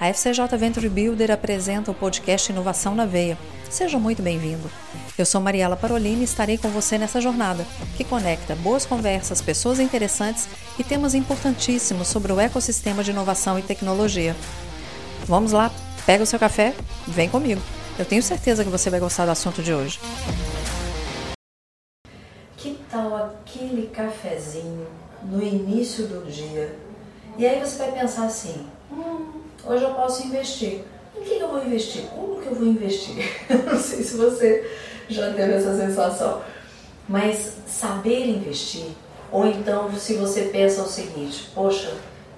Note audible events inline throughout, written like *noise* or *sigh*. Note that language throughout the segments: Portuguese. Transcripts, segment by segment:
A FCJ Venture Builder apresenta o podcast Inovação na Veia. Seja muito bem-vindo. Eu sou Mariela Parolini e estarei com você nessa jornada, que conecta boas conversas, pessoas interessantes e temas importantíssimos sobre o ecossistema de inovação e tecnologia. Vamos lá, pega o seu café, vem comigo. Eu tenho certeza que você vai gostar do assunto de hoje. Que tal aquele cafezinho no início do dia? E aí você vai pensar assim: hum, hoje eu posso investir. Em que eu vou investir? Como que eu vou investir? *laughs* Não sei se você já teve essa sensação. Mas saber investir, ou então se você pensa o seguinte: poxa,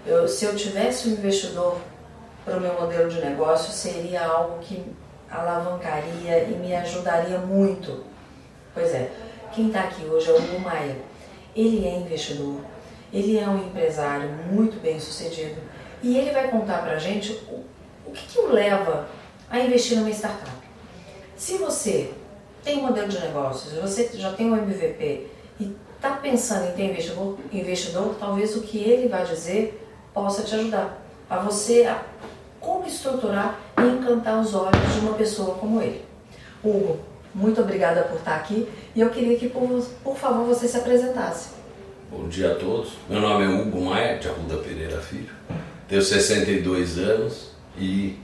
eu, se eu tivesse um investidor para o meu modelo de negócio, seria algo que alavancaria e me ajudaria muito. Pois é, quem está aqui hoje é o Hugo Maia. Ele é investidor, ele é um empresário muito bem sucedido e ele vai contar para a gente o, o que, que o leva a investir numa startup. Se você tem um modelo de negócios, você já tem um MVP e está pensando em ter investidor, investidor, talvez o que ele vai dizer possa te ajudar a você a como estruturar e encantar os olhos de uma pessoa como ele. Hugo, muito obrigada por estar aqui e eu queria que, por, por favor, você se apresentasse. Bom dia a todos. Meu nome é Hugo Maia, de Arruda Pereira Filho. Tenho 62 anos e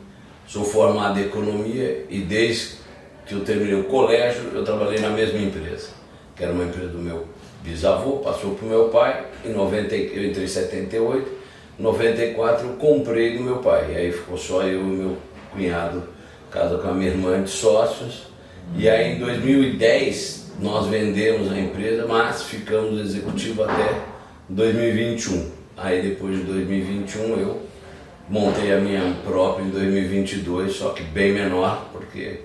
sou formado em economia e desde que eu terminei o colégio eu trabalhei na mesma empresa, que era uma empresa do meu bisavô, passou para o meu pai, em 90, eu entrei em 78, em 94 eu comprei do meu pai, e aí ficou só eu e meu cunhado, casa com a minha irmã de sócios, e aí em 2010 nós vendemos a empresa, mas ficamos executivo até 2021. Aí depois de 2021 eu montei a minha própria em 2022, só que bem menor, porque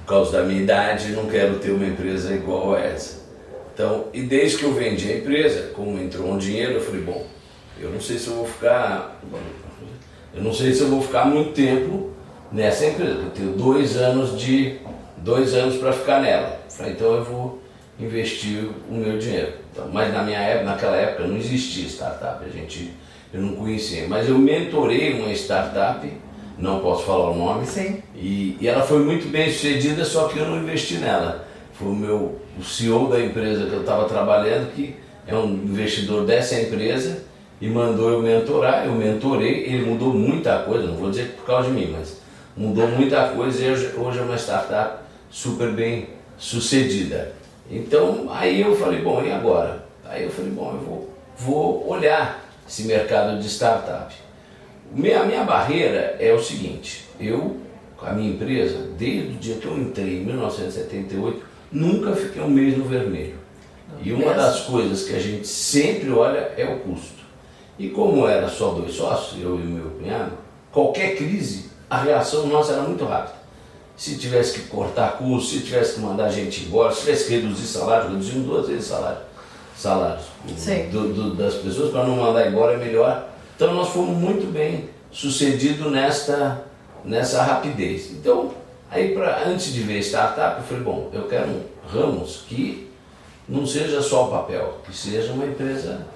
por causa da minha idade não quero ter uma empresa igual a essa. Então, e desde que eu vendi a empresa, como entrou um dinheiro, eu falei, bom, eu não sei se eu vou ficar, eu não sei se eu vou ficar muito tempo nessa empresa. Eu tenho dois anos de dois anos para ficar nela. Falei, então eu vou investir o meu dinheiro. Então, mas na minha época, naquela época não existia startup, a gente eu não conhecia. Mas eu mentorei uma startup, não posso falar o nome. Sim. E, e ela foi muito bem sucedida, só que eu não investi nela. Foi o meu o CEO da empresa que eu estava trabalhando, que é um investidor dessa empresa, e mandou eu mentorar. Eu mentorei, ele mudou muita coisa, não vou dizer por causa de mim, mas mudou muita coisa e hoje, hoje é uma startup super bem sucedida. Então aí eu falei, bom, e agora? Aí eu falei, bom, eu vou, vou olhar esse mercado de startup. A minha barreira é o seguinte, eu, com a minha empresa, desde o dia que eu entrei em 1978, nunca fiquei um mês no vermelho. E uma das coisas que a gente sempre olha é o custo. E como era só dois sócios, eu e o meu cunhado, qualquer crise, a reação nossa era muito rápida se tivesse que cortar custo, se tivesse que mandar gente embora, se tivesse que reduzir salário, reduzimos duas vezes salário, salários do, do, das pessoas para não mandar embora é melhor. Então nós fomos muito bem sucedidos nesta, nessa rapidez. Então, aí pra, antes de ver startup, eu falei, bom, eu quero um Ramos que não seja só o papel, que seja uma empresa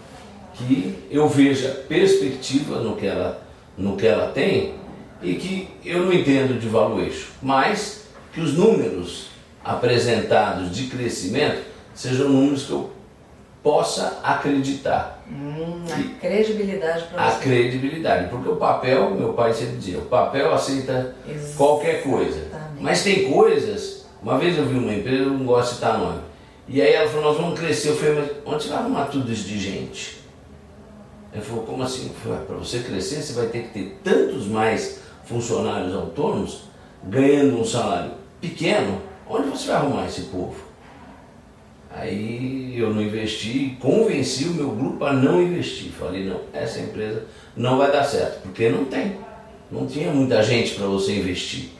que eu veja perspectiva no que ela, no que ela tem e que eu não entendo de valuation, mas que os números apresentados de crescimento sejam números que eu possa acreditar. Hum, a credibilidade para você. A credibilidade, porque o papel, meu pai sempre dizia, o papel aceita Exatamente. qualquer coisa. Mas tem coisas, uma vez eu vi uma empresa, eu não gosto de citar nome, e aí ela falou, nós vamos crescer. Eu falei, mas onde você vai arrumar tudo isso de gente? Ele falou, como assim? Para você crescer, você vai ter que ter tantos mais funcionários autônomos ganhando um salário pequeno, onde você vai arrumar esse povo? Aí eu não investi, convenci o meu grupo a não investir. Falei, não, essa empresa não vai dar certo, porque não tem. Não tinha muita gente para você investir.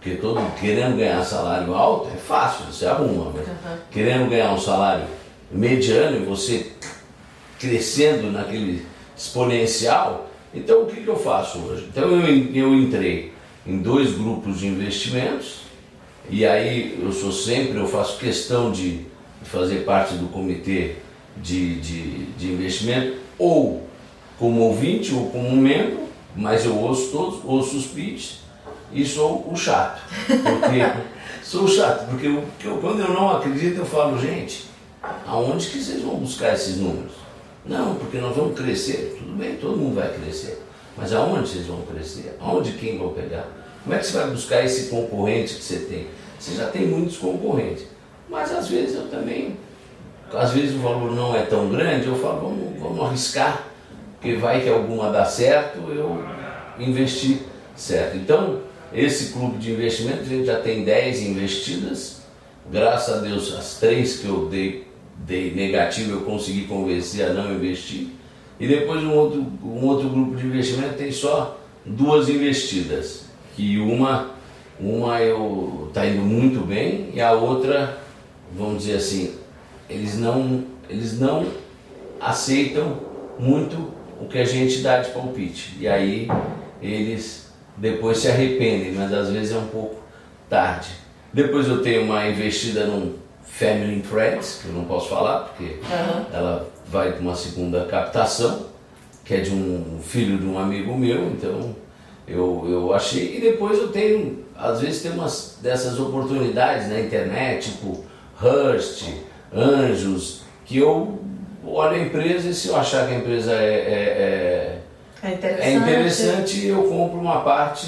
Porque todo mundo querendo ganhar salário alto é fácil, você arruma, mas uhum. querendo ganhar um salário mediano e você crescendo naquele exponencial, então o que, que eu faço hoje? Então eu, eu entrei em dois grupos de investimentos e aí eu sou sempre, eu faço questão de, fazer parte do comitê de, de, de investimento ou como ouvinte ou como membro mas eu ouço todos, ouço os pitches e sou o chato. Porque *laughs* sou o chato, porque eu, quando eu não acredito, eu falo, gente, aonde que vocês vão buscar esses números? Não, porque nós vamos crescer, tudo bem, todo mundo vai crescer. Mas aonde vocês vão crescer? Aonde quem vão pegar? Como é que você vai buscar esse concorrente que você tem? Você já tem muitos concorrentes. Mas às vezes eu também, às vezes o valor não é tão grande, eu falo, vamos, vamos arriscar, porque vai que alguma dá certo, eu investir certo. Então, esse clube de investimento, a gente já tem 10 investidas. Graças a Deus, as três que eu dei, dei negativo, eu consegui convencer a não investir. E depois um outro, um outro grupo de investimento tem só duas investidas. Que uma, uma eu está indo muito bem e a outra, vamos dizer assim, eles não, eles não aceitam muito o que a gente dá de palpite. E aí eles depois se arrependem, mas às vezes é um pouco tarde. Depois eu tenho uma investida num Family Friends, que eu não posso falar, porque uhum. ela vai com uma segunda captação, que é de um filho de um amigo meu, então eu, eu achei. E depois eu tenho, às vezes tem umas dessas oportunidades na internet, tipo Hearst, Anjos, que eu olho a empresa e se eu achar que a empresa é, é, é é interessante. É interessante, eu compro uma parte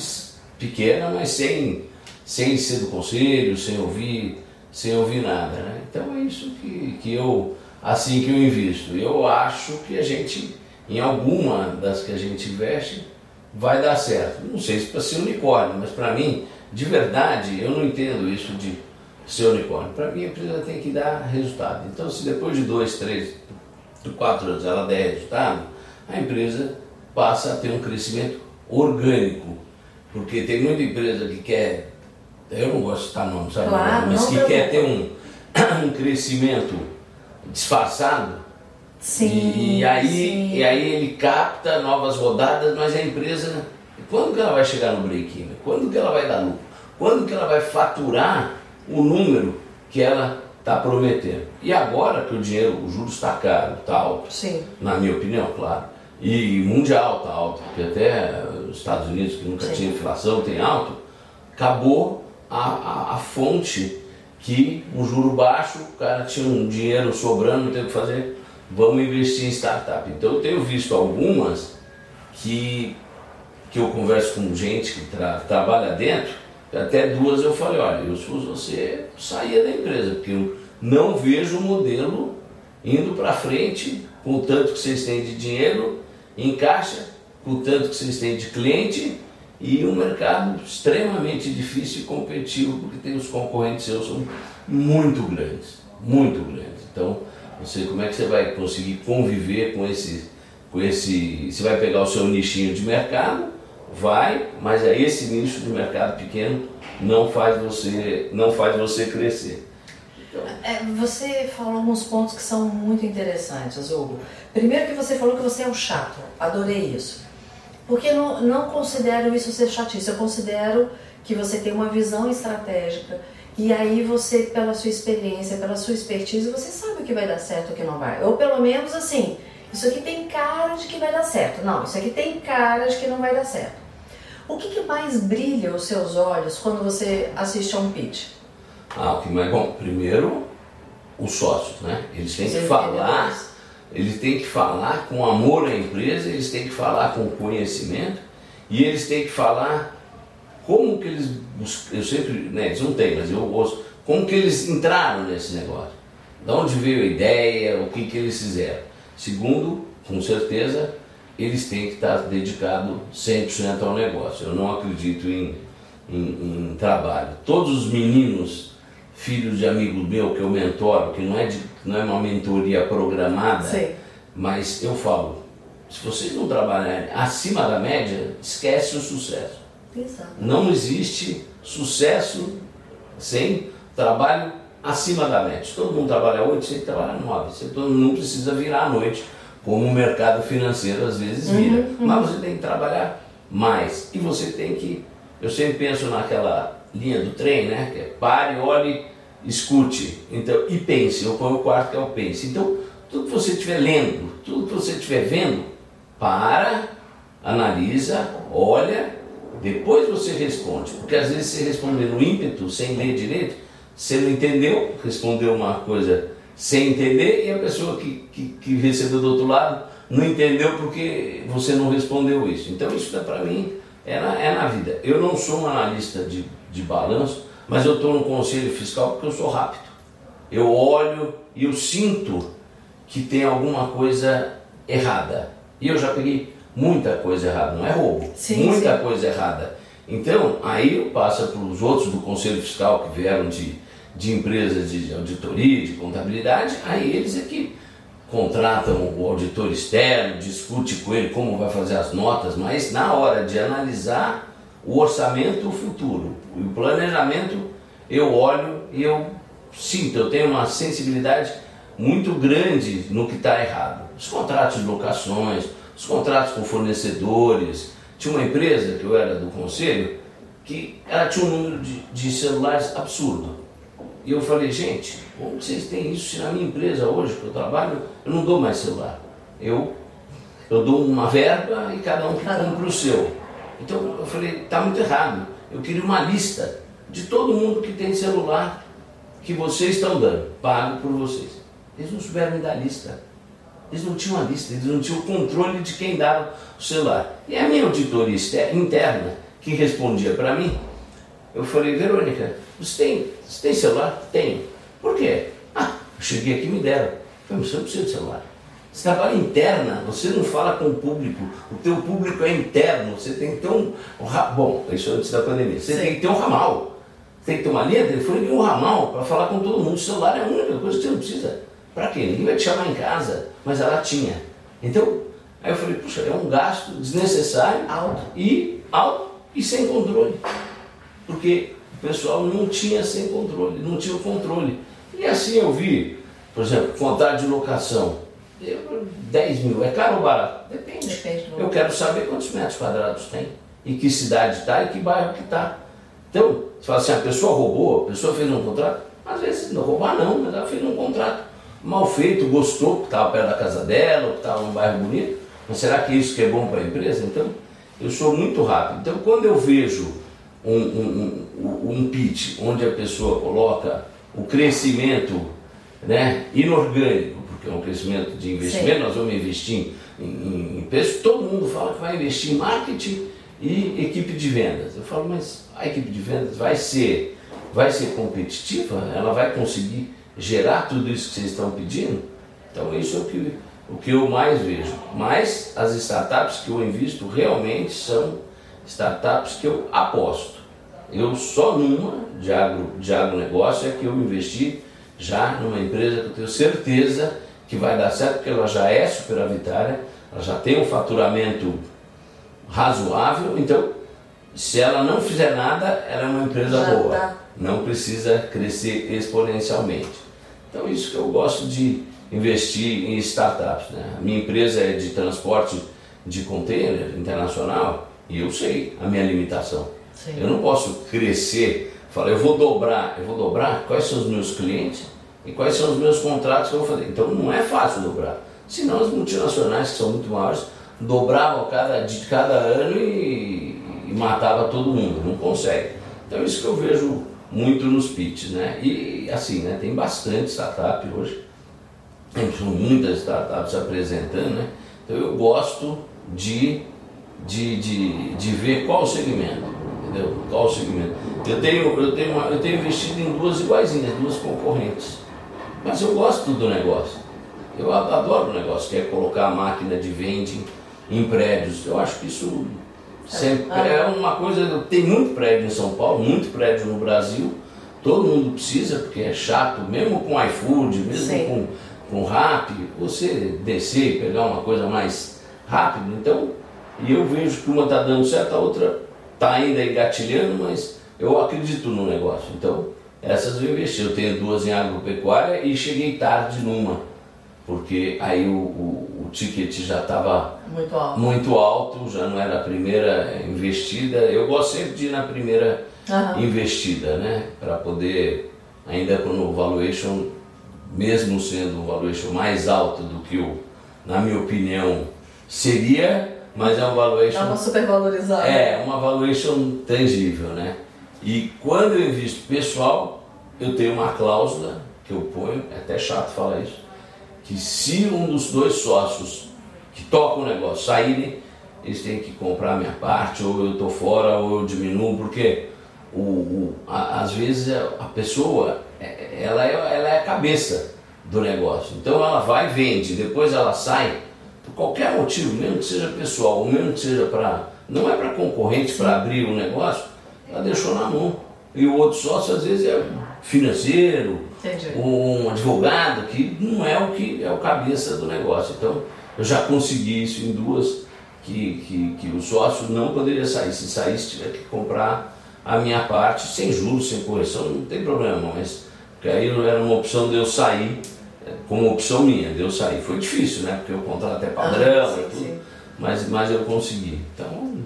pequena, mas sem, sem ser do conselho, sem ouvir, sem ouvir nada. Né? Então é isso que, que eu, assim que eu invisto. Eu acho que a gente, em alguma das que a gente investe, vai dar certo. Não sei se para ser unicórnio, mas para mim, de verdade, eu não entendo isso de ser unicórnio. Para mim, a empresa tem que dar resultado. Então, se depois de dois, três, quatro anos ela der resultado, a empresa passa a ter um crescimento orgânico. Porque tem muita empresa que quer, eu não gosto de citar nome, sabe? Claro, mas que quer ter um, *coughs* um crescimento disfarçado. Sim, e, e aí, sim. e aí ele capta novas rodadas, mas a empresa, quando que ela vai chegar no break-even? Quando que ela vai dar lucro? Quando que ela vai faturar o número que ela está prometendo? E agora que o dinheiro, o juros está caro, está alto, sim. na minha opinião, claro e mundial está alto, porque até os Estados Unidos, que nunca Sim. tinha inflação, tem alto, acabou a, a, a, fonte que um juro baixo, o cara tinha um dinheiro sobrando, não tem o que fazer, vamos investir em startup. Então eu tenho visto algumas que, que eu converso com gente que tra, trabalha dentro, até duas eu falei, olha, eu se você, saía da empresa, porque eu não vejo o modelo indo para frente com o tanto que vocês têm de dinheiro em caixa, com o tanto que vocês têm de cliente e um mercado extremamente difícil e competitivo, porque tem os concorrentes seus são muito grandes, muito grandes. Então, não sei como é que você vai conseguir conviver com esse, com esse, você vai pegar o seu nichinho de mercado, vai, mas é esse nicho de mercado pequeno não faz você, não faz você crescer. É, você falou alguns pontos que são muito interessantes, Hugo. Primeiro que você falou que você é um chato, adorei isso. Porque não, não considero isso ser chatice, eu considero que você tem uma visão estratégica e aí você, pela sua experiência, pela sua expertise, você sabe o que vai dar certo e o que não vai. Ou pelo menos assim, isso aqui tem cara de que vai dar certo. Não, isso aqui tem cara de que não vai dar certo. O que, que mais brilha os seus olhos quando você assiste a um pitch? Ah, o que mais bom? Primeiro, os sócios, né? Eles têm que falar, eles têm que falar com amor à empresa, eles têm que falar com conhecimento e eles têm que falar como que eles eu sempre, né, eles não têm, mas eu gosto, como que eles entraram nesse negócio. De onde veio a ideia, o que que eles fizeram. Segundo, com certeza, eles têm que estar dedicados 100% ao negócio. Eu não acredito em, em, em trabalho. Todos os meninos filhos de amigos meu que eu mentoro, que não é, de, não é uma mentoria programada, Sim. mas eu falo, se vocês não trabalharem acima da média, esquece o sucesso. Exato. Não existe sucesso sem trabalho acima da média. Se todo mundo trabalha 8, você trabalha 9. Você não precisa virar à noite, como o mercado financeiro às vezes vira. Uhum, uhum. Mas você tem que trabalhar mais. E você tem que. Eu sempre penso naquela linha do trem, né? Que é pare, olhe escute então, e pense. Eu ponho o quarto que é o pense. Então, tudo que você estiver lendo, tudo que você estiver vendo, para analisa, olha, depois você responde. Porque às vezes você responde no ímpeto, sem ler direito, você não entendeu, respondeu uma coisa sem entender e a pessoa que, que, que recebeu do outro lado não entendeu porque você não respondeu isso. Então isso para mim é na, é na vida. Eu não sou um analista de, de balanço, mas eu estou no conselho fiscal porque eu sou rápido. Eu olho e eu sinto que tem alguma coisa errada. E eu já peguei muita coisa errada, não é roubo, sim, muita sim. coisa errada. Então, aí eu passo para os outros do Conselho Fiscal que vieram de, de empresas de auditoria, de contabilidade, aí eles é que contratam o auditor externo, discute com ele como vai fazer as notas, mas na hora de analisar o orçamento futuro, o planejamento, eu olho e eu sinto, eu tenho uma sensibilidade muito grande no que está errado. Os contratos de locações, os contratos com fornecedores. Tinha uma empresa que eu era do conselho que ela tinha um número de, de celulares absurdo. E eu falei, gente, como vocês têm isso se na minha empresa hoje, que eu trabalho, eu não dou mais celular. Eu, eu dou uma verba e cada um compra o seu. Então eu falei, está muito errado. Eu queria uma lista de todo mundo que tem celular que vocês estão dando, pago por vocês. Eles não souberam me dar lista. Eles não tinham a lista, eles não tinham o controle de quem dava o celular. E a minha auditoria interna, que respondia para mim, eu falei, Verônica, você tem, você tem celular? Tenho. Por quê? Ah, eu cheguei aqui e me deram. Eu falei, você não precisa de celular. Você trabalha interna, você não fala com o público, o teu público é interno, você tem que ter um. bom, isso antes da pandemia, você Sim. tem que ter um ramal. Você tem que ter uma linha telefônica e um ramal para falar com todo mundo. O celular é a única coisa que você não precisa. Para quê? Ninguém vai te chamar em casa, mas ela tinha. Então, aí eu falei, puxa, é um gasto desnecessário alto. e alto e sem controle. Porque o pessoal não tinha sem controle, não tinha o controle. E assim eu vi, por exemplo, contrato de locação. 10 mil, é caro ou barato? Depende. Depende eu quero saber quantos metros quadrados tem, em que cidade está e que bairro que está. Então, você fala assim, a pessoa roubou, a pessoa fez um contrato, às vezes não roubar não, mas ela fez um contrato mal feito, gostou, que estava perto da casa dela, que estava num bairro bonito, mas será que isso que é bom para a empresa? Então, eu sou muito rápido. Então, quando eu vejo um, um, um, um pitch onde a pessoa coloca o crescimento né, inorgânico, porque é um crescimento de investimento, Sim. nós vamos investir em, em, em preço, todo mundo fala que vai investir em marketing e equipe de vendas. Eu falo, mas a equipe de vendas vai ser, vai ser competitiva? Ela vai conseguir gerar tudo isso que vocês estão pedindo? Então isso é o que, o que eu mais vejo. Mas as startups que eu invisto realmente são startups que eu aposto. Eu só numa de, agro, de agronegócio é que eu investi já numa empresa que eu tenho certeza que vai dar certo, porque ela já é superavitária, ela já tem um faturamento razoável, então se ela não fizer nada, ela é uma empresa já boa. Tá. Não precisa crescer exponencialmente. Então isso que eu gosto de investir em startups. Né? A minha empresa é de transporte de container internacional e eu sei a minha limitação. Sim. Eu não posso crescer, falar, eu vou dobrar, eu vou dobrar quais são os meus clientes e quais são os meus contratos que eu vou fazer. Então não é fácil dobrar. Senão as multinacionais que são muito maiores dobravam cada, de cada ano e, e matava todo mundo, não consegue. Então isso que eu vejo muito nos pitches, né? E assim, né? Tem bastante startup hoje, tem muitas startups apresentando, né? Então eu gosto de, de, de, de ver qual o segmento, entendeu? Qual o segmento. Eu tenho, eu, tenho uma, eu tenho investido em duas iguaizinhas, duas concorrentes. Mas eu gosto do negócio. Eu adoro o negócio, que é colocar a máquina de vending em prédios. Eu acho que isso Sempre, ah. é uma coisa, tem muito prédio em São Paulo, muito prédio no Brasil, todo mundo precisa, porque é chato, mesmo com iFood, mesmo Sim. com, com Rap, você descer e pegar uma coisa mais rápido. Então, e eu vejo que uma está dando certo, a outra está ainda engatilhando, mas eu acredito no negócio. Então, essas eu investi. Eu tenho duas em agropecuária e cheguei tarde numa porque aí o, o, o ticket já estava muito alto. muito alto, já não era a primeira investida. Eu gosto sempre de ir na primeira uhum. investida, né? Para poder, ainda quando o valuation, mesmo sendo um valuation mais alto do que o, na minha opinião, seria, Mas é um valuation. Dá uma supervalorizada. É, uma valuation tangível, né? E quando eu invisto pessoal, eu tenho uma cláusula que eu ponho, é até chato falar isso, que se um dos dois sócios que tocam o negócio saírem, eles têm que comprar a minha parte, ou eu estou fora, ou eu diminuo, porque o, o a, às vezes a pessoa é, ela é, ela é a cabeça do negócio. Então ela vai, vende, depois ela sai, por qualquer motivo, mesmo que seja pessoal, mesmo que seja para. Não é para concorrente, para abrir um negócio, ela deixou na mão. E o outro sócio às vezes é financeiro, Entendi. um advogado, que não é o que é o cabeça do negócio. Então eu já consegui isso em duas, que, que, que o sócio não poderia sair. Se saísse, tiver que comprar a minha parte, sem juros, sem correção, não tem problema, mas porque aí era uma opção de eu sair, é, como opção minha, de eu sair. Foi difícil, né? Porque o contrato é padrão ah, sim, e tudo, sim. Mas, mas eu consegui. Então,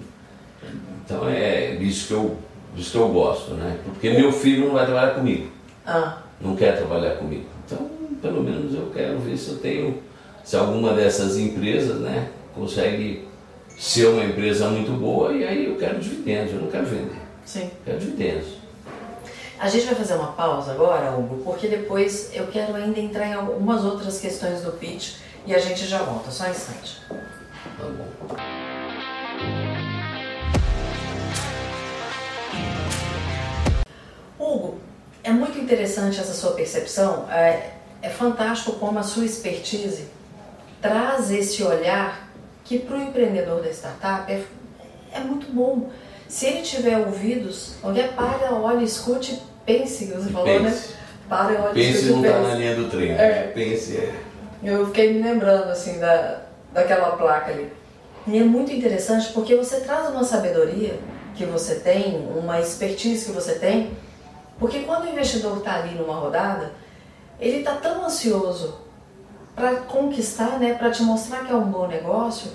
então é isso que eu, isso que eu gosto, né? Porque meu filho não vai trabalhar comigo. Ah. Não quer trabalhar comigo. Então, pelo menos eu quero ver se eu tenho, se alguma dessas empresas, né, consegue ser uma empresa muito boa e aí eu quero dividendos, eu não quero vender. Sim. Quero dividendos. A gente vai fazer uma pausa agora, Hugo, porque depois eu quero ainda entrar em algumas outras questões do pitch e a gente já volta, só um instante. Tá bom. Interessante essa sua percepção. É, é fantástico como a sua expertise traz esse olhar que para o empreendedor da startup é, é muito bom. Se ele tiver ouvidos, olha, para, olha, escute, pense, você falou, né? pense. né? Para, olha, pense escute, não está na linha do trem, é. pense é. Eu fiquei me lembrando, assim, da, daquela placa ali. E é muito interessante porque você traz uma sabedoria que você tem, uma expertise que você tem, porque quando o investidor está ali numa rodada, ele está tão ansioso para conquistar, né, para te mostrar que é um bom negócio,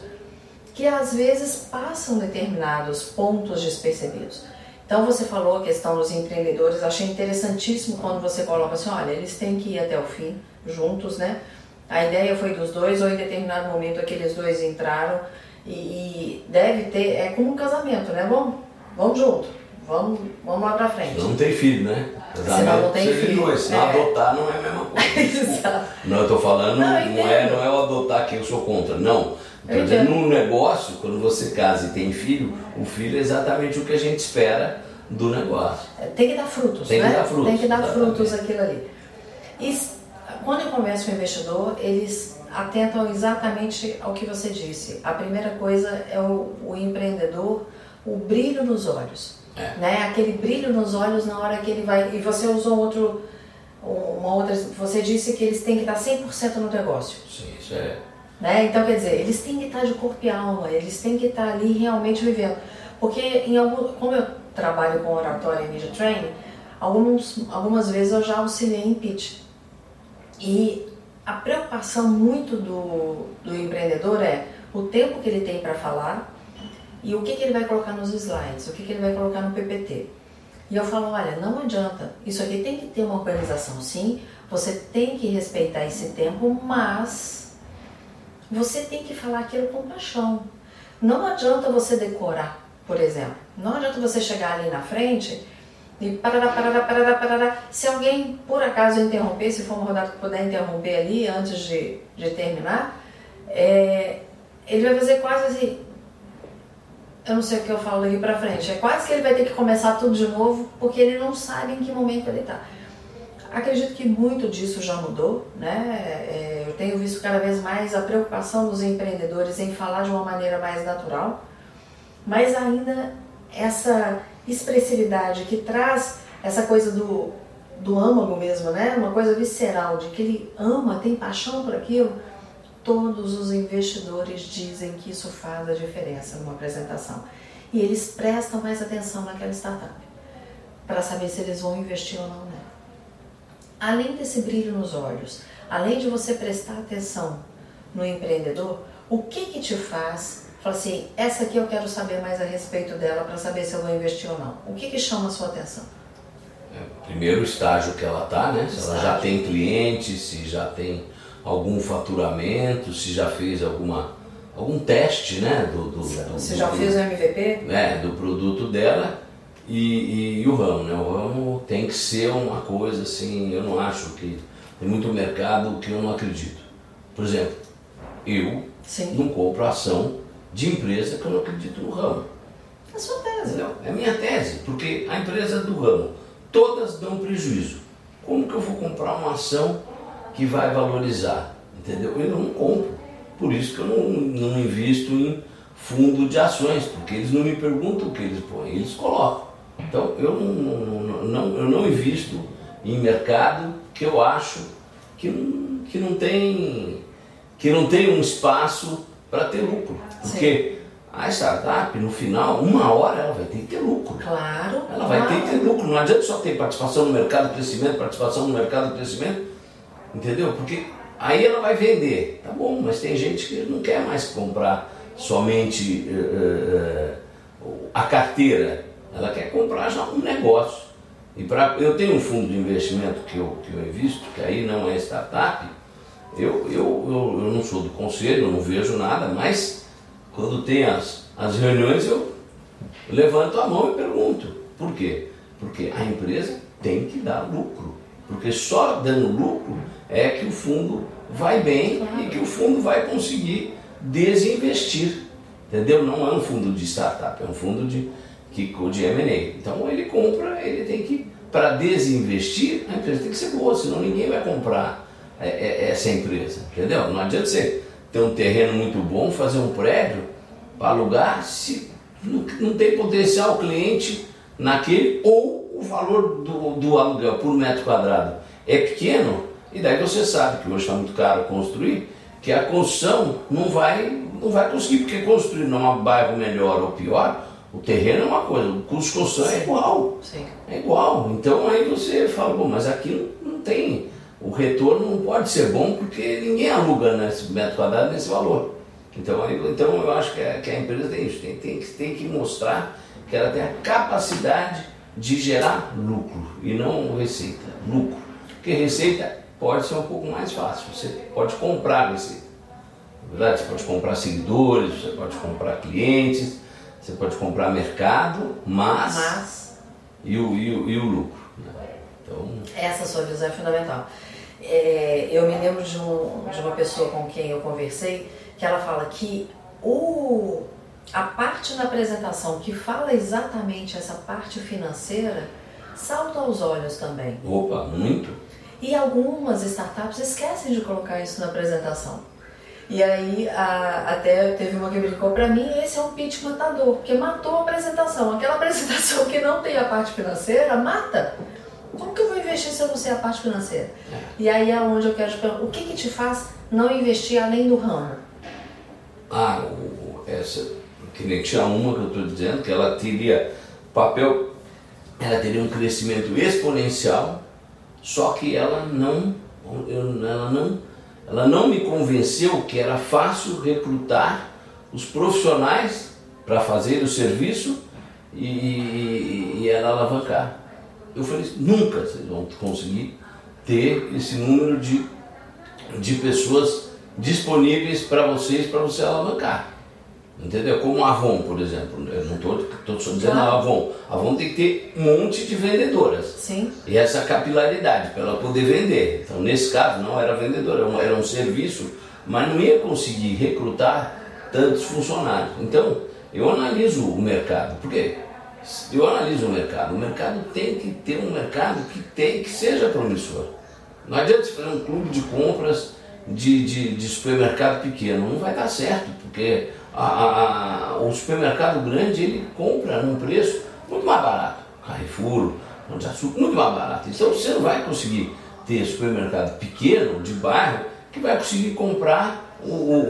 que às vezes passam determinados pontos despercebidos. Então você falou a questão dos empreendedores, achei interessantíssimo quando você coloca assim, olha, eles têm que ir até o fim, juntos, né? A ideia foi dos dois, ou em determinado momento aqueles dois entraram e, e deve ter, é como um casamento, né? Vamos, vamos junto, vamos, vamos lá pra frente. Não tem filho, né? Senão não tem filho. Dois. É. Adotar não é a mesma coisa. *laughs* Não, eu tô falando, não, não, é, não é o adotar que eu sou contra, não dizer, num negócio, quando você casa e tem filho, o filho é exatamente o que a gente espera do negócio. É, tem que dar frutos, tem né? Que dar frutos, tem que dar exatamente. frutos aquilo ali. E quando eu converso com o investidor, eles atentam exatamente ao que você disse. A primeira coisa é o, o empreendedor, o brilho nos olhos. É. Né? Aquele brilho nos olhos na hora que ele vai. E você usou outro. Uma outra. Você disse que eles têm que estar 100% no negócio. Sim, isso é né? Então, quer dizer, eles têm que estar de corpo e alma, eles têm que estar ali realmente vivendo. Porque, em algum, como eu trabalho com oratória e media training, alguns, algumas vezes eu já auxiliei em pitch. E a preocupação muito do, do empreendedor é o tempo que ele tem para falar e o que, que ele vai colocar nos slides, o que, que ele vai colocar no PPT. E eu falo, olha, não adianta, isso aqui tem que ter uma organização sim, você tem que respeitar esse tempo, mas você tem que falar aquilo com paixão. Não adianta você decorar, por exemplo. Não adianta você chegar ali na frente e parará, parará, parará, parará. Se alguém por acaso interromper, se for uma rodada que puder interromper ali antes de, de terminar, é, ele vai fazer quase assim. Eu não sei o que eu falo daqui pra frente. É quase que ele vai ter que começar tudo de novo, porque ele não sabe em que momento ele está. Acredito que muito disso já mudou, né? É, eu tenho visto cada vez mais a preocupação dos empreendedores em falar de uma maneira mais natural, mas ainda essa expressividade que traz essa coisa do, do âmago mesmo, né? Uma coisa visceral, de que ele ama, tem paixão por aquilo. Todos os investidores dizem que isso faz a diferença numa apresentação. E eles prestam mais atenção naquela startup para saber se eles vão investir ou não nela além desse brilho nos olhos, além de você prestar atenção no empreendedor, o que que te faz falar assim, essa aqui eu quero saber mais a respeito dela para saber se eu vou investir ou não? O que que chama a sua atenção? É, primeiro estágio que ela está, né? Se estágio. ela já tem clientes, se já tem algum faturamento, se já fez alguma, algum teste, né? Do, do, Você do, já do, fez o MVP? É, do produto dela e, e, e, o ramo, né? O ramo tem que ser uma coisa assim, eu não acho que tem muito mercado que eu não acredito. Por exemplo, eu Sim. não compro ação de empresa que eu não acredito no ramo. É a sua tese. Entendeu? É minha tese, porque a empresa do ramo, todas dão prejuízo. Como que eu vou comprar uma ação que vai valorizar? Entendeu? Eu não compro. Por isso que eu não, não invisto em fundo de ações, porque eles não me perguntam o que eles põem, eles colocam. Então eu não, não, eu não invisto em mercado que eu acho que não, que não tem que não tem um espaço para ter lucro. Porque Sim. a startup, no final, uma hora ela vai ter que ter lucro. Claro. Ela vai claro. ter que ter lucro. Não adianta só ter participação no mercado crescimento, participação no mercado crescimento. Entendeu? Porque aí ela vai vender. Tá bom, mas tem gente que não quer mais comprar somente uh, uh, a carteira. Ela quer comprar já um negócio. E pra, eu tenho um fundo de investimento que eu, que eu invisto, que aí não é startup, eu, eu, eu, eu, não sou do conselho, eu não vejo nada, mas quando tem as, as reuniões eu levanto a mão e pergunto. Por quê? Porque a empresa tem que dar lucro. Porque só dando lucro é que o fundo vai bem e que o fundo vai conseguir desinvestir. Entendeu? Não é um fundo de startup, é um fundo de, de M&A. Então ele compra, ele tem que, para desinvestir, a empresa tem que ser boa, senão ninguém vai comprar é, é, essa empresa, entendeu? Não adianta você ter um terreno muito bom, fazer um prédio para alugar se não, não tem potencial cliente naquele ou o valor do, do aluguel por metro quadrado é pequeno e daí você sabe que hoje está muito caro construir, que a construção não vai, não vai conseguir, porque construir num bairro melhor ou pior, o terreno é uma coisa, o custo de construção é igual. Sim. É igual. Então aí você fala, bom, mas aqui não, tem o retorno não pode ser bom porque ninguém aluga nesse metro quadrado nesse valor. Então, então eu acho que a, que a empresa tem isso, tem, tem, tem que mostrar que ela tem a capacidade de gerar lucro e não receita, lucro. Porque receita pode ser um pouco mais fácil, você pode comprar receita. Na verdade, você pode comprar seguidores, você pode comprar clientes, você pode comprar mercado, mas, mas... E, o, e, o, e o lucro. Né? Então... Essa sua visão é fundamental. É, eu me lembro de, um, de uma pessoa com quem eu conversei que ela fala que o, a parte na apresentação que fala exatamente essa parte financeira salta aos olhos também. Opa, muito. E algumas startups esquecem de colocar isso na apresentação. E aí a, até teve uma que brincou para mim, esse é um pitch matador, porque matou a apresentação. Aquela *laughs* apresentação que não tem a parte financeira, mata. Como que eu vou investir se eu não sei a parte financeira? É. E aí é onde eu quero te perguntar, o que, que te faz não investir além do ramo? Ah, essa, que nem tinha uma que eu estou dizendo, que ela teria papel, ela teria um crescimento exponencial, só que ela não, ela não, ela não me convenceu que era fácil recrutar os profissionais para fazer o serviço e, e, e ela alavancar. Eu falei, nunca vocês vão conseguir ter esse número de, de pessoas disponíveis para vocês, para você alavancar. Entendeu? Como a Avon, por exemplo. Eu não estou dizendo a Avon. A Avon tem que ter um monte de vendedoras. Sim. E essa capilaridade para ela poder vender. Então, nesse caso, não era vendedora, era um serviço, mas não ia conseguir recrutar tantos funcionários. Então, eu analiso o mercado. Por quê? eu analiso o mercado. O mercado tem que ter um mercado que, tem, que seja promissor. Não adianta fazer um clube de compras de, de, de supermercado pequeno. Não vai dar certo, porque a, a, o supermercado grande ele compra num preço muito mais barato. Carrefour, Pão de Açúcar, muito mais barato. Então você não vai conseguir ter supermercado pequeno, de bairro, que vai conseguir comprar o, o,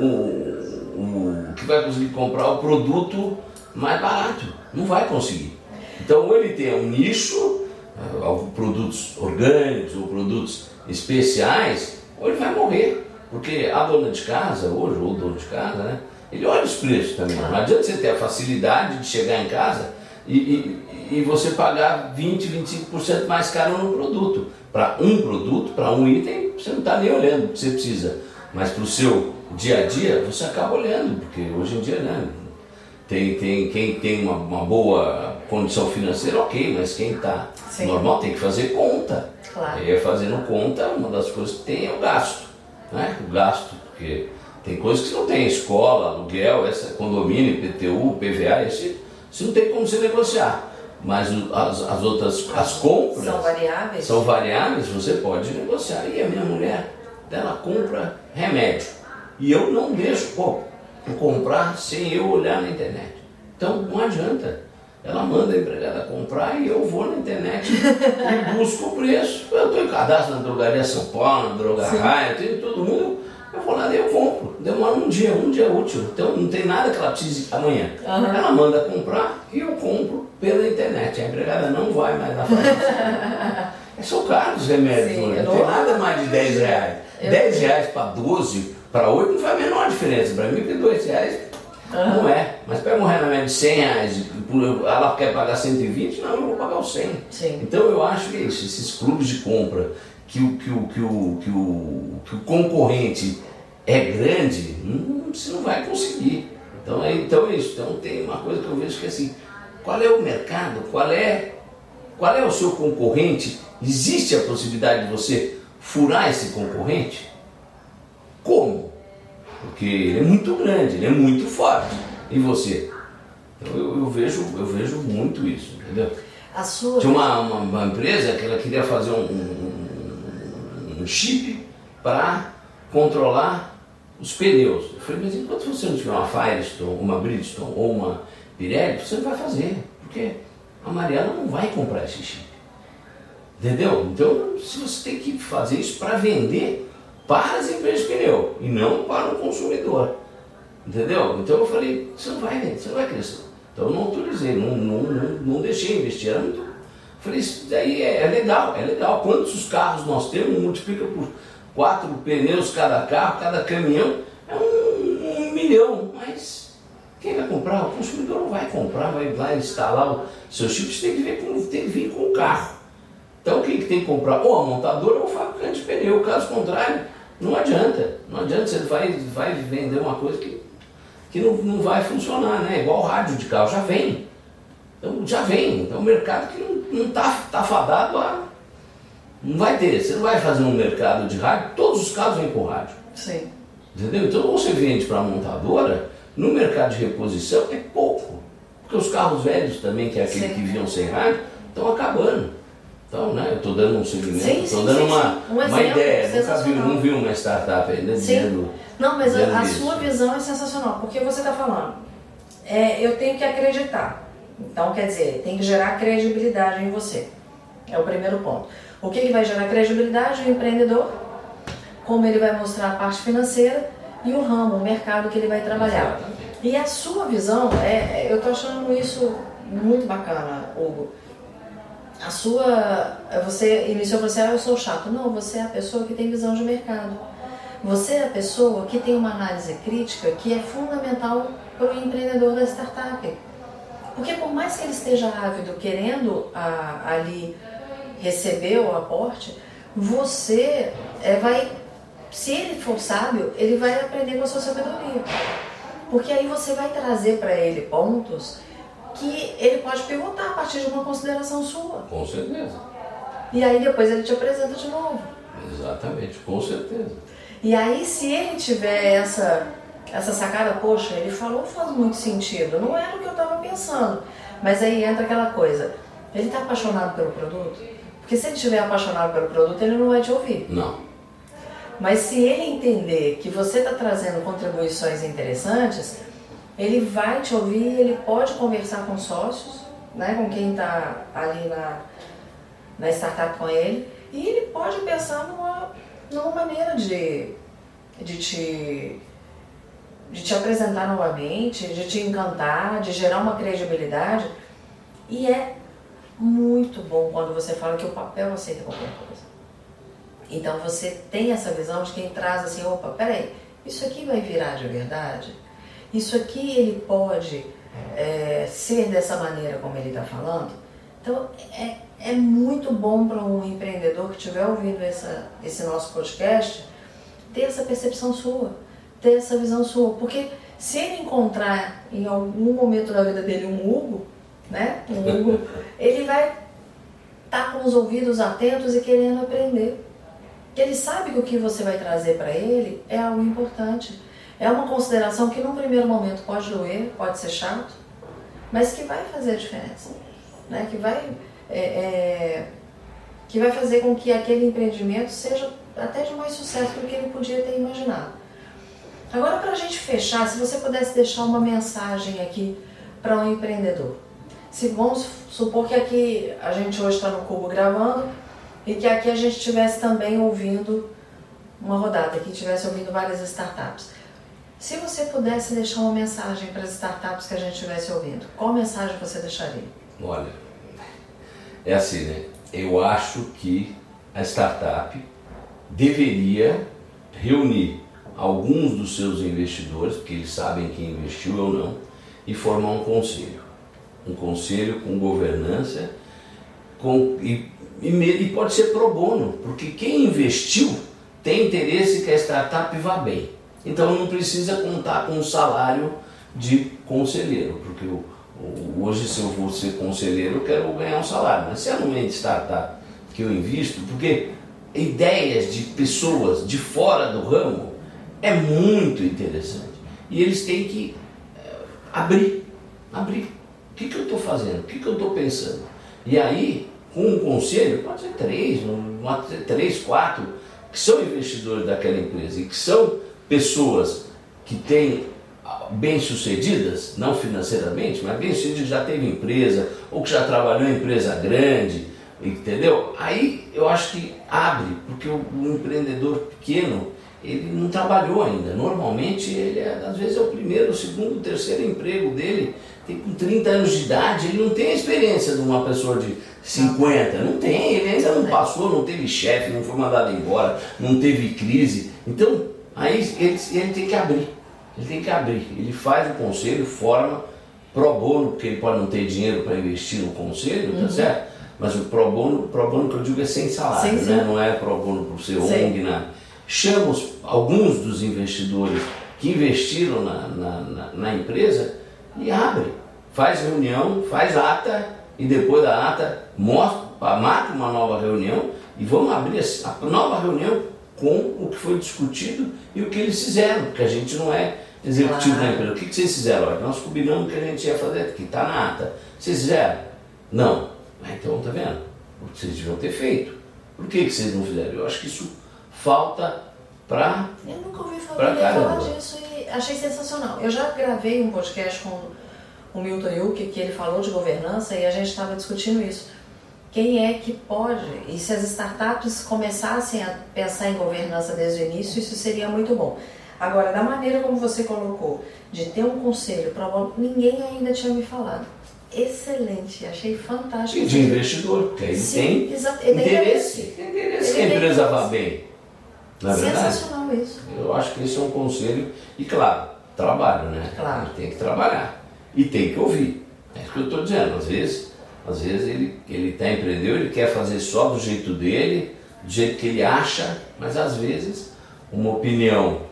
o, o que vai conseguir comprar o produto mais barato. Não vai conseguir. Então, ele tem um nicho, uh, produtos orgânicos ou produtos especiais, ou ele vai morrer. Porque a dona de casa, hoje, ou o dono de casa, né, ele olha os preços também. Não adianta você ter a facilidade de chegar em casa e, e, e você pagar 20, 25% mais caro no produto. Para um produto, para um item, você não está nem olhando o que você precisa. Mas para o seu dia a dia, você acaba olhando, porque hoje em dia, né? Tem, tem, quem tem uma, uma boa condição financeira, ok, mas quem está normal tem que fazer conta. Claro. E fazendo conta, uma das coisas que tem é o gasto. Né? O gasto, porque tem coisas que não tem, escola, aluguel, essa, condomínio, IPTU, PVA, esse, isso não tem como se negociar. Mas as, as outras, as compras são variáveis. São variáveis, você pode negociar. E a minha mulher, ela compra remédio. E eu não deixo pô, comprar sem eu olhar na internet. Então não adianta. Ela manda a empregada comprar e eu vou na internet e *laughs* busco o preço. Eu estou em cadastro na drogaria São Paulo, na Droga Raia, todo mundo. Eu vou lá e eu compro. Demora um dia, um dia útil. Então não tem nada que ela precise amanhã. Uhum. Ela manda comprar e eu compro pela internet. A empregada não vai mais na farmácia. *laughs* São caros os remédios, Sim, não tem nada mais de 10 reais. Eu 10 reais para 12, para 8 não faz a menor diferença. Para mim, porque 2 reais Uhum. Não é. Mas pega um remédio de 100 reais, ela quer pagar 120, não, eu vou pagar os 100. Sim. Então eu acho que é isso, esses clubes de compra, que o, que o, que o, que o, que o concorrente é grande, não, você não vai conseguir. Então é, então é isso. Então tem uma coisa que eu vejo que é assim, qual é o mercado, qual é, qual é o seu concorrente? Existe a possibilidade de você furar esse concorrente? Como? Porque ele é muito grande, ele é muito forte. E você? Então eu, eu vejo, eu vejo muito isso, entendeu? A sua... Tinha uma, uma, uma, empresa que ela queria fazer um, um, um chip para controlar os pneus. Eu falei, mas enquanto você não tiver uma Firestone, uma Bridgestone ou uma Pirelli, você não vai fazer, porque a Mariana não vai comprar esse chip. Entendeu? Então, você tem que fazer isso para vender, para as empresas de pneu e não para o consumidor. Entendeu? Então eu falei, você não vai vender, você não vai crescer. Então eu não autorizei, não, não, não, não deixei investir. Era muito. Falei, isso daí é, é, legal, é legal. Quantos carros nós temos? Multiplica por quatro pneus cada carro, cada caminhão, é um, um milhão. Mas quem vai comprar? O consumidor não vai comprar, vai lá instalar o seu chip, você tem que, ver com, tem que vir com o carro. Então quem que tem que comprar? Ou a montadora ou o fabricante de pneu. Caso contrário, não adianta. Não adianta, você vai, vai vender uma coisa que, que não, não vai funcionar, né? Igual rádio de carro, já vem. Então já vem. Então o mercado que não está tá fadado a. Não vai ter. Você não vai fazer um mercado de rádio, todos os carros vêm com rádio. Sim. Entendeu? Então você vende para a montadora, no mercado de reposição é pouco. Porque os carros velhos também, que é aquele Sim. que vinham sem rádio, estão acabando. Então, né, eu estou dando um segmento, estou dando sim, uma, sim. Um uma ideia, nunca vi, não vi uma startup ainda dizendo. Não, mas a, a sua visão é sensacional, porque você está falando, é, eu tenho que acreditar. Então, quer dizer, tem que gerar credibilidade em você. É o primeiro ponto. O que, que vai gerar credibilidade? O empreendedor, como ele vai mostrar a parte financeira e o ramo, o mercado que ele vai trabalhar. E a sua visão, é, eu estou achando isso muito bacana, Hugo a sua. Você iniciou você, ah, eu sou chato. Não, você é a pessoa que tem visão de mercado. Você é a pessoa que tem uma análise crítica que é fundamental para o empreendedor da startup. Porque por mais que ele esteja ávido, querendo a, ali receber o aporte, você é, vai, se ele for sábio, ele vai aprender com a sua sabedoria. Porque aí você vai trazer para ele pontos que ele pode pivotar a partir de uma consideração sua. Com certeza. E aí depois ele te apresenta de novo. Exatamente, com certeza. E aí se ele tiver essa, essa sacada, poxa, ele falou faz muito sentido, não era o que eu estava pensando. Mas aí entra aquela coisa, ele está apaixonado pelo produto? Porque se ele estiver apaixonado pelo produto, ele não vai te ouvir. Não. Mas se ele entender que você está trazendo contribuições interessantes, ele vai te ouvir, ele pode conversar com sócios, né, com quem está ali na, na startup com ele, e ele pode pensar numa, numa maneira de, de, te, de te apresentar novamente, de te encantar, de gerar uma credibilidade. E é muito bom quando você fala que o papel aceita qualquer coisa. Então você tem essa visão de quem traz assim, opa, peraí, isso aqui vai virar de verdade? isso aqui ele pode é, ser dessa maneira como ele está falando. Então é, é muito bom para um empreendedor que estiver ouvindo essa, esse nosso podcast ter essa percepção sua. ter essa visão sua. Porque se ele encontrar em algum momento da vida dele um Hugo, né? Ele vai estar tá com os ouvidos atentos e querendo aprender. Ele sabe que o que você vai trazer para ele é algo importante. É uma consideração que num primeiro momento pode doer, pode ser chato, mas que vai fazer a diferença. Né? Que, vai, é, é, que vai fazer com que aquele empreendimento seja até de mais sucesso do que ele podia ter imaginado. Agora, para a gente fechar, se você pudesse deixar uma mensagem aqui para um empreendedor. Se vamos supor que aqui a gente hoje está no Cubo gravando e que aqui a gente estivesse também ouvindo uma rodada, que estivesse ouvindo várias startups. Se você pudesse deixar uma mensagem para as startups que a gente estivesse ouvindo, qual mensagem você deixaria? Olha, é assim, né? Eu acho que a startup deveria reunir alguns dos seus investidores, porque eles sabem quem investiu ou não, e formar um conselho. Um conselho com governança com, e, e, pode ser pro bono, porque quem investiu tem interesse que a startup vá bem. Então não precisa contar com um salário de conselheiro, porque o, o, hoje se eu vou ser conselheiro eu quero ganhar um salário, mas se é numa startup que eu invisto, porque ideias de pessoas de fora do ramo é muito interessante. E eles têm que é, abrir, abrir. Que, que eu estou fazendo? O que, que eu estou pensando? E aí, com um conselho, pode ser três, ser três, quatro, que são investidores daquela empresa e que são pessoas que têm ah, bem-sucedidas, não financeiramente, mas bem-sucedidas, já teve empresa, ou que já trabalhou em empresa grande, entendeu? Aí eu acho que abre, porque o, o empreendedor pequeno, ele não trabalhou ainda. Normalmente, ele é, às vezes é o primeiro, o segundo, o terceiro emprego dele. Tem com 30 anos de idade, ele não tem a experiência de uma pessoa de 50. Não tem, ele ainda não passou, não teve chefe, não foi mandado embora, não teve crise. Então, aí ele, ele tem que abrir. Ele tem que abrir. Ele faz o conselho, forma pro bono, porque ele pode não ter dinheiro para investir no conselho, tá uhum. tá certo? Mas o pro bono, pro bono que eu digo é sem salário, sim, sim. né? Não é pro bono por ser ONG, nada chama alguns dos investidores que investiram na, na, na, na empresa e abre, faz reunião, faz ata e depois da ata mostra, marca uma nova reunião e vamos abrir a nova reunião com o que foi discutido e o que eles fizeram, porque a gente não é executivo claro. da empresa. O que, que vocês fizeram? Olha, nós combinamos que a gente ia fazer, que está na ata. Vocês fizeram? Não. Ah, então, tá vendo? Vocês deviam ter feito. Por que, que vocês não fizeram? Eu acho que isso falta para. Eu nunca ouvi falar, falar disso e achei sensacional. Eu já gravei um podcast com o Milton Yuki, que ele falou de governança e a gente estava discutindo isso. Quem é que pode? E se as startups começassem a pensar em governança desde o início, isso seria muito bom. Agora, da maneira como você colocou, de ter um conselho para ninguém ainda tinha me falado. Excelente, achei fantástico. E de investidor, ele Sim, tem interesse, tem interesse que a empresa vá bem. Na é verdade, Sensacional isso. Eu acho que esse é um conselho. E claro, trabalho, né? Claro. Tem que trabalhar. E tem que ouvir. É isso que eu estou dizendo. Às vezes, às vezes ele, ele tá empreendeu, ele quer fazer só do jeito dele, do jeito que ele acha, mas às vezes uma opinião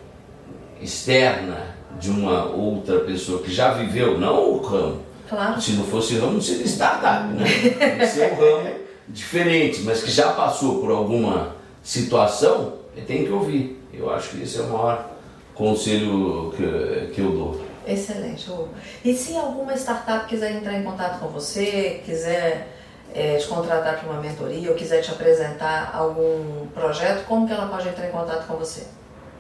externa de uma outra pessoa que já viveu, não o ramo. Claro. Se não fosse ramo, não seria startup, né? Tem que ser um ramo diferente, mas que já passou por alguma situação, tem que ouvir. Eu acho que esse é o maior conselho que, que eu dou. Excelente, Hugo. E se alguma startup quiser entrar em contato com você, quiser é, te contratar para uma mentoria ou quiser te apresentar algum projeto, como que ela pode entrar em contato com você?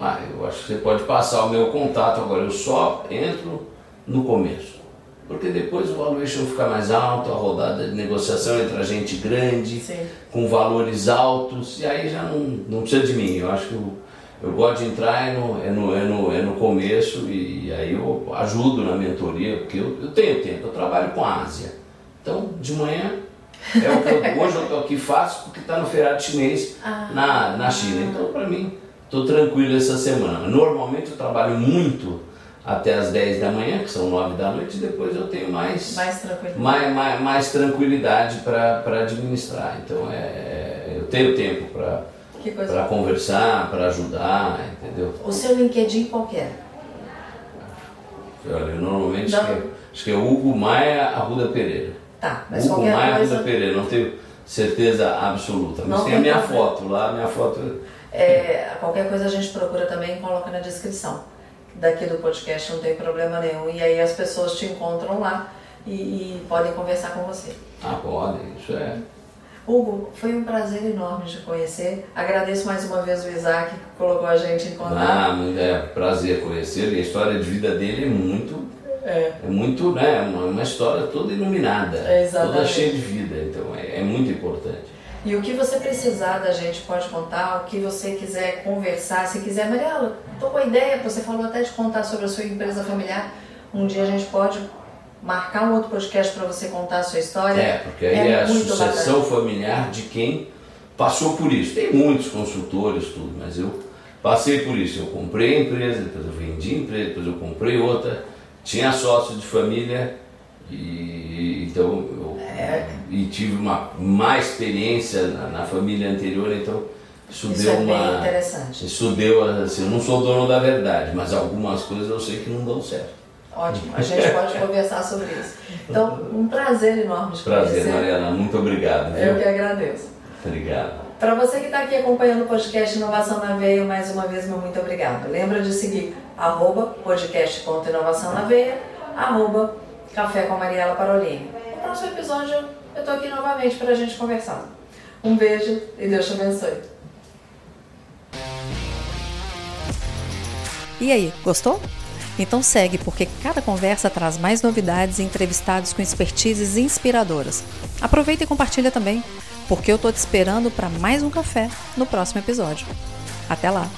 Ah, eu acho que você pode passar o meu contato agora. Eu só entro no começo. Porque depois o valuation fica mais alto, a rodada de negociação entra gente grande, Sim. com valores altos, e aí já não, não precisa de mim. Eu acho que eu, eu gosto de entrar é no, é no, é no, é no começo e, e aí eu ajudo na mentoria, porque eu, eu tenho tempo, eu trabalho com a Ásia. Então, de manhã é o que eu, *laughs* hoje eu estou aqui faço porque está no feriado chinês ah, na, na China. Então, para mim, estou tranquilo essa semana. Normalmente eu trabalho muito até as 10 da manhã, que são 9 da noite, e depois eu tenho mais, mais tranquilidade, mais, mais, mais tranquilidade para administrar. Então é, eu tenho tempo para Para conversar, para ajudar, entendeu? O seu LinkedIn qual que é? Olha, eu normalmente acho que, é, acho que é Hugo Maia Arruda Pereira. Tá, mas Hugo qualquer Maia coisa... Arruda Pereira, não tenho certeza absoluta. Mas Não tem a minha problema. foto lá, a minha foto. É, qualquer coisa a gente procura também e coloca na descrição daqui do podcast, não tem problema nenhum. E aí as pessoas te encontram lá e, e podem conversar com você. Ah, pode, isso é. Hugo, foi um prazer enorme te conhecer. Agradeço mais uma vez o Isaac que colocou a gente em contato. Ah, é prazer conhecê-lo e a história de vida dele é muito, É. é muito, né, uma, uma história toda iluminada, É, exatamente. toda cheia de vida, então é, é muito importante. E o que você precisar da gente pode contar, o que você quiser conversar, se quiser, Mariela, tô com a ideia, você falou até de contar sobre a sua empresa familiar. Um dia a gente pode marcar um outro podcast para você contar a sua história. É, porque aí é, a sucessão familiar de quem passou por isso. Tem muitos consultores, tudo, mas eu passei por isso. Eu comprei a empresa, depois eu vendi a empresa, depois eu comprei outra, tinha sócio de família e então eu É. e tive uma má experiência na, na família anterior, então isso, Isso deu é uma interessante. isso deu assim, eu não sou dono da verdade, mas algumas coisas eu sei que não dão certo. Ótimo, a gente pode *laughs* conversar sobre isso. Então, um prazer enorme te Prazer, conhecer. Mariana, muito obrigado. viu? Eu que agradeço. Obrigado. Para você que está aqui acompanhando o podcast Inovação na Veia, mais uma vez, meu muito obrigado. Lembra de seguir arroba podcast.inovação na veia, arroba café com a Mariela Parolini. No próximo episódio eu estou aqui novamente para a gente conversar. Um beijo e Deus te abençoe. E aí, gostou? Então segue, porque cada conversa traz mais novidades e entrevistados com expertises inspiradoras. Aproveita e compartilha também, porque eu tô te esperando para mais um café no próximo episódio. Até lá!